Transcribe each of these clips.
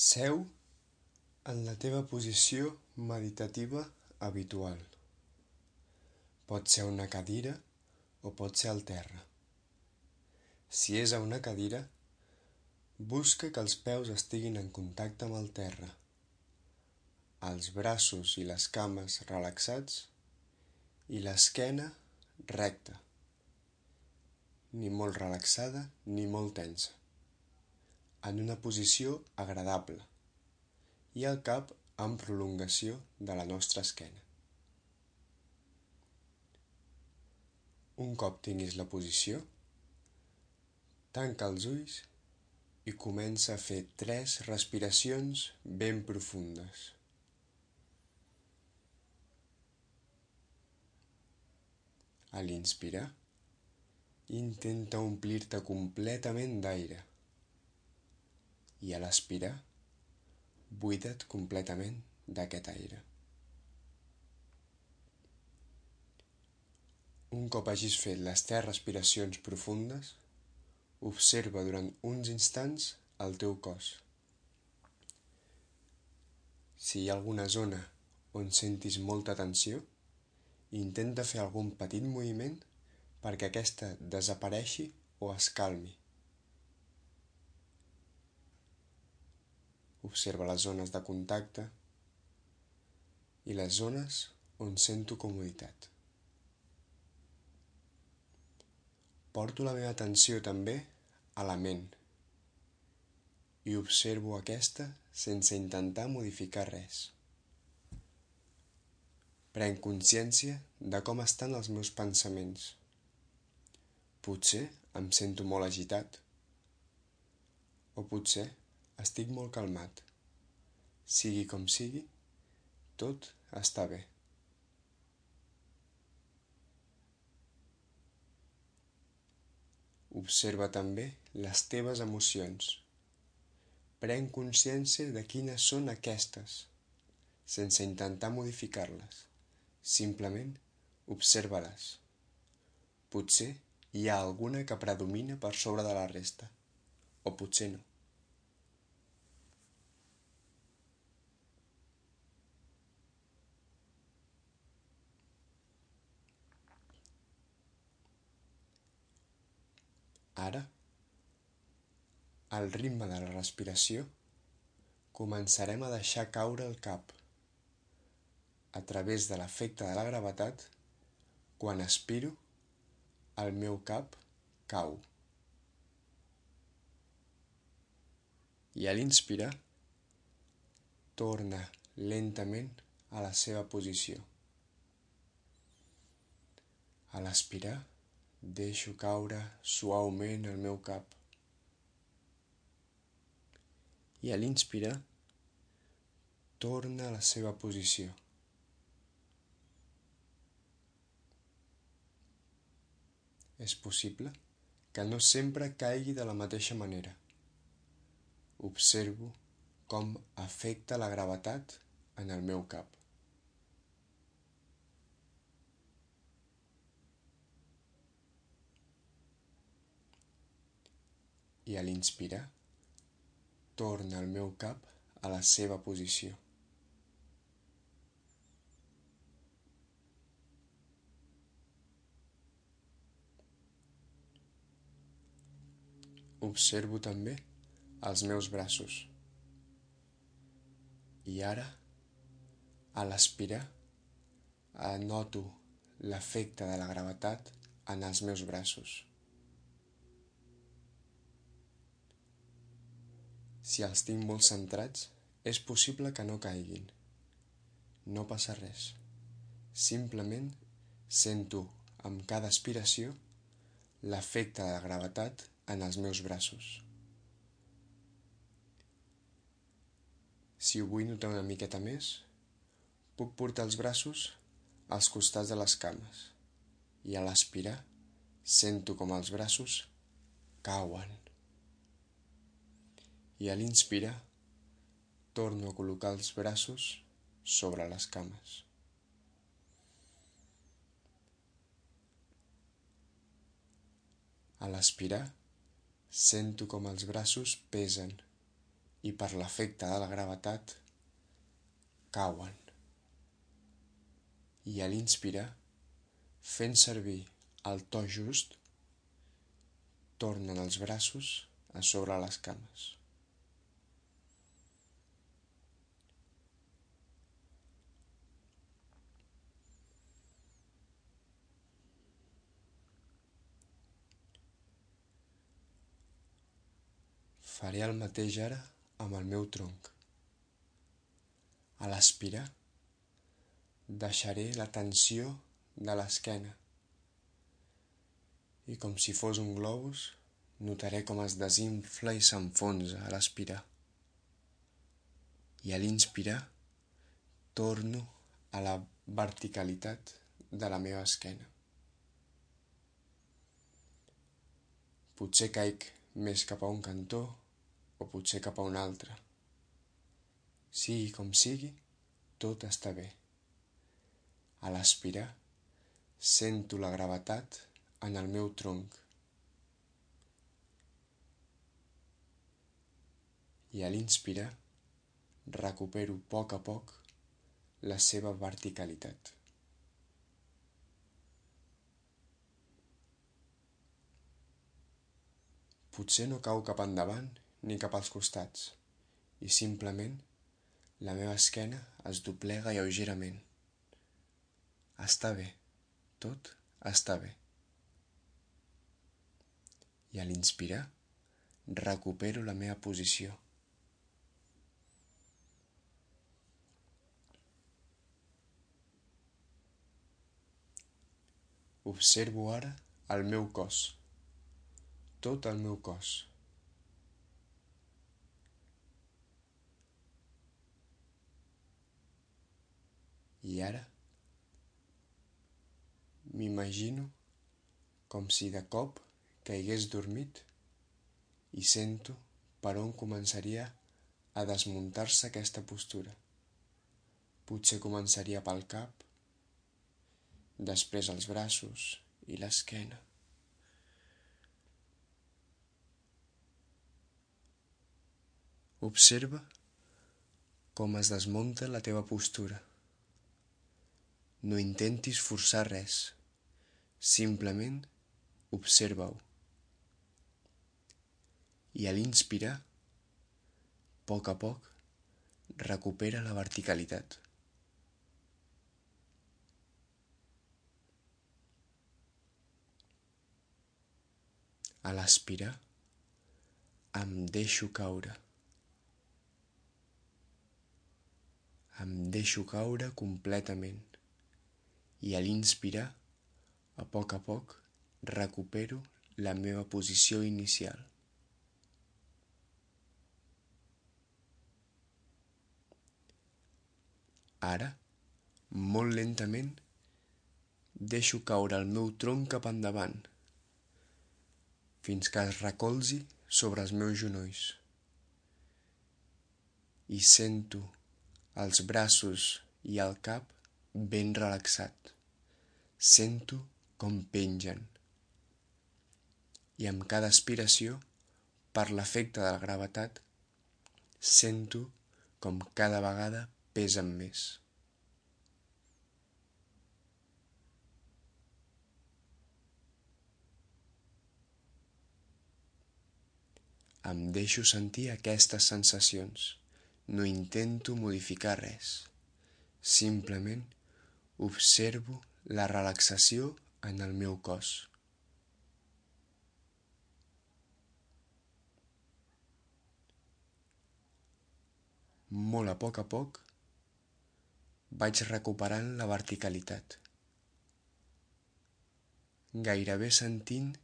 Seu en la teva posició meditativa habitual. Pot ser una cadira o pot ser al terra. Si és a una cadira, busca que els peus estiguin en contacte amb el terra, els braços i les cames relaxats i l'esquena recta, ni molt relaxada ni molt tensa en una posició agradable i el cap en prolongació de la nostra esquena. Un cop tinguis la posició, tanca els ulls i comença a fer tres respiracions ben profundes. A l'inspirar, intenta omplir-te completament d'aire i a l'expirar buida't completament d'aquest aire. Un cop hagis fet les tres respiracions profundes, observa durant uns instants el teu cos. Si hi ha alguna zona on sentis molta tensió, intenta fer algun petit moviment perquè aquesta desapareixi o es calmi. Observa les zones de contacte i les zones on sento comoditat. Porto la meva atenció també a la ment i observo aquesta sense intentar modificar res. Prenc consciència de com estan els meus pensaments. Potser em sento molt agitat o potser estic molt calmat. Sigui com sigui, tot està bé. Observa també les teves emocions. Pren consciència de quines són aquestes, sense intentar modificar-les. Simplement observa-les. Potser hi ha alguna que predomina per sobre de la resta, o potser no. Ara, al ritme de la respiració, començarem a deixar caure el cap a través de l'efecte de la gravetat. Quan aspiro el meu cap cau. I a l'inspirar torna lentament a la seva posició. A l'expirar Deixo caure suaument el meu cap. I a l'inspirar, torna a la seva posició. És possible que no sempre caigui de la mateixa manera. Observo com afecta la gravetat en el meu cap. I a l'inspirar torna el meu cap a la seva posició. Observo també els meus braços. I ara, a l'aspirar, noto l'efecte de la gravetat en els meus braços. Si els tinc molt centrats, és possible que no caiguin. No passa res. Simplement sento amb cada aspiració l'efecte de la gravetat en els meus braços. Si ho vull notar una miqueta més, puc portar els braços als costats de les cames i a l'aspirar sento com els braços cauen i a l'inspirar torno a col·locar els braços sobre les cames. A l'expirar sento com els braços pesen i per l'efecte de la gravetat cauen. I a l'inspirar, fent servir el to just, tornen els braços a sobre les cames. Faré el mateix ara amb el meu tronc. A l'aspirar, deixaré la tensió de l'esquena i com si fos un globus, notaré com es desinfla i s'enfonsa a l'aspirar. I a l'inspirar, torno a la verticalitat de la meva esquena. Potser caic més cap a un cantó o potser cap a un altre. Sigui com sigui, tot està bé. A l'aspirar, sento la gravetat en el meu tronc. I a l'inspirar, recupero a poc a poc la seva verticalitat. Potser no cau cap endavant ni cap als costats, i simplement la meva esquena es doblega lleugerament. Està bé, tot està bé. I a l'inspirar, recupero la meva posició. Observo ara el meu cos, tot el meu cos. I ara m'imagino com si de cop caigués dormit i sento per on començaria a desmuntar-se aquesta postura. Potser començaria pel cap, després els braços i l'esquena. Observa com es desmunta la teva postura. No intentis forçar res, simplement observa-ho. I a l'inspirar, a poc a poc, recupera la verticalitat. A l'aspirar, em deixo caure. Em deixo caure completament i a l'inspirar, a poc a poc, recupero la meva posició inicial. Ara, molt lentament, deixo caure el meu tronc cap endavant, fins que es recolzi sobre els meus genolls. I sento els braços i el cap ben relaxat. Sento com pengen. I amb cada aspiració, per l'efecte de la gravetat, sento com cada vegada pesen més. Em deixo sentir aquestes sensacions. No intento modificar res. Simplement Observo la relaxació en el meu cos. Molt a poc a poc vaig recuperant la verticalitat, gairebé sentint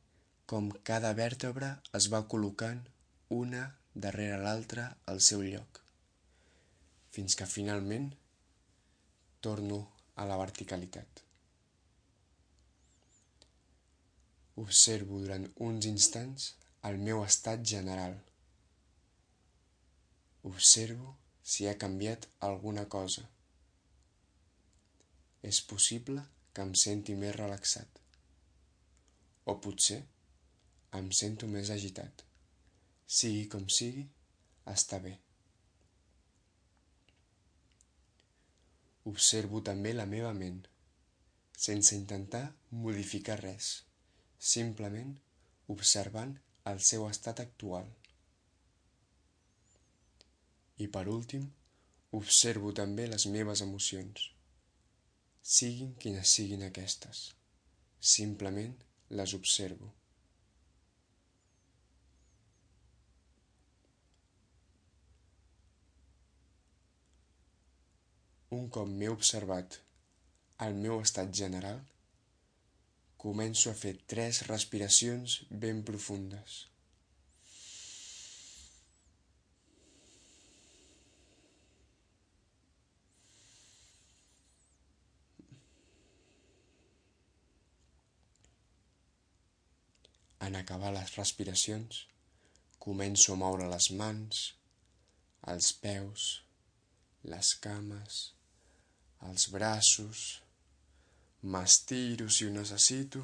com cada vèrtebra es va col·locant una darrere l'altra al seu lloc, fins que finalment torno a la verticalitat. Observo durant uns instants el meu estat general. Observo si ha canviat alguna cosa. És possible que em senti més relaxat. O potser em sento més agitat. Sigui com sigui, està bé. Observo també la meva ment, sense intentar modificar res, simplement observant el seu estat actual. I per últim, observo també les meves emocions, siguin quines siguin aquestes, simplement les observo. Un cop m'he observat el meu estat general, començo a fer tres respiracions ben profundes. En acabar les respiracions, començo a moure les mans, els peus, les cames, els braços, m'estiro si ho necessito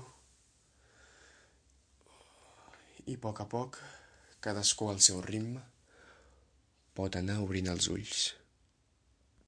i a poc a poc, cadascú al seu ritme, pot anar obrint els ulls.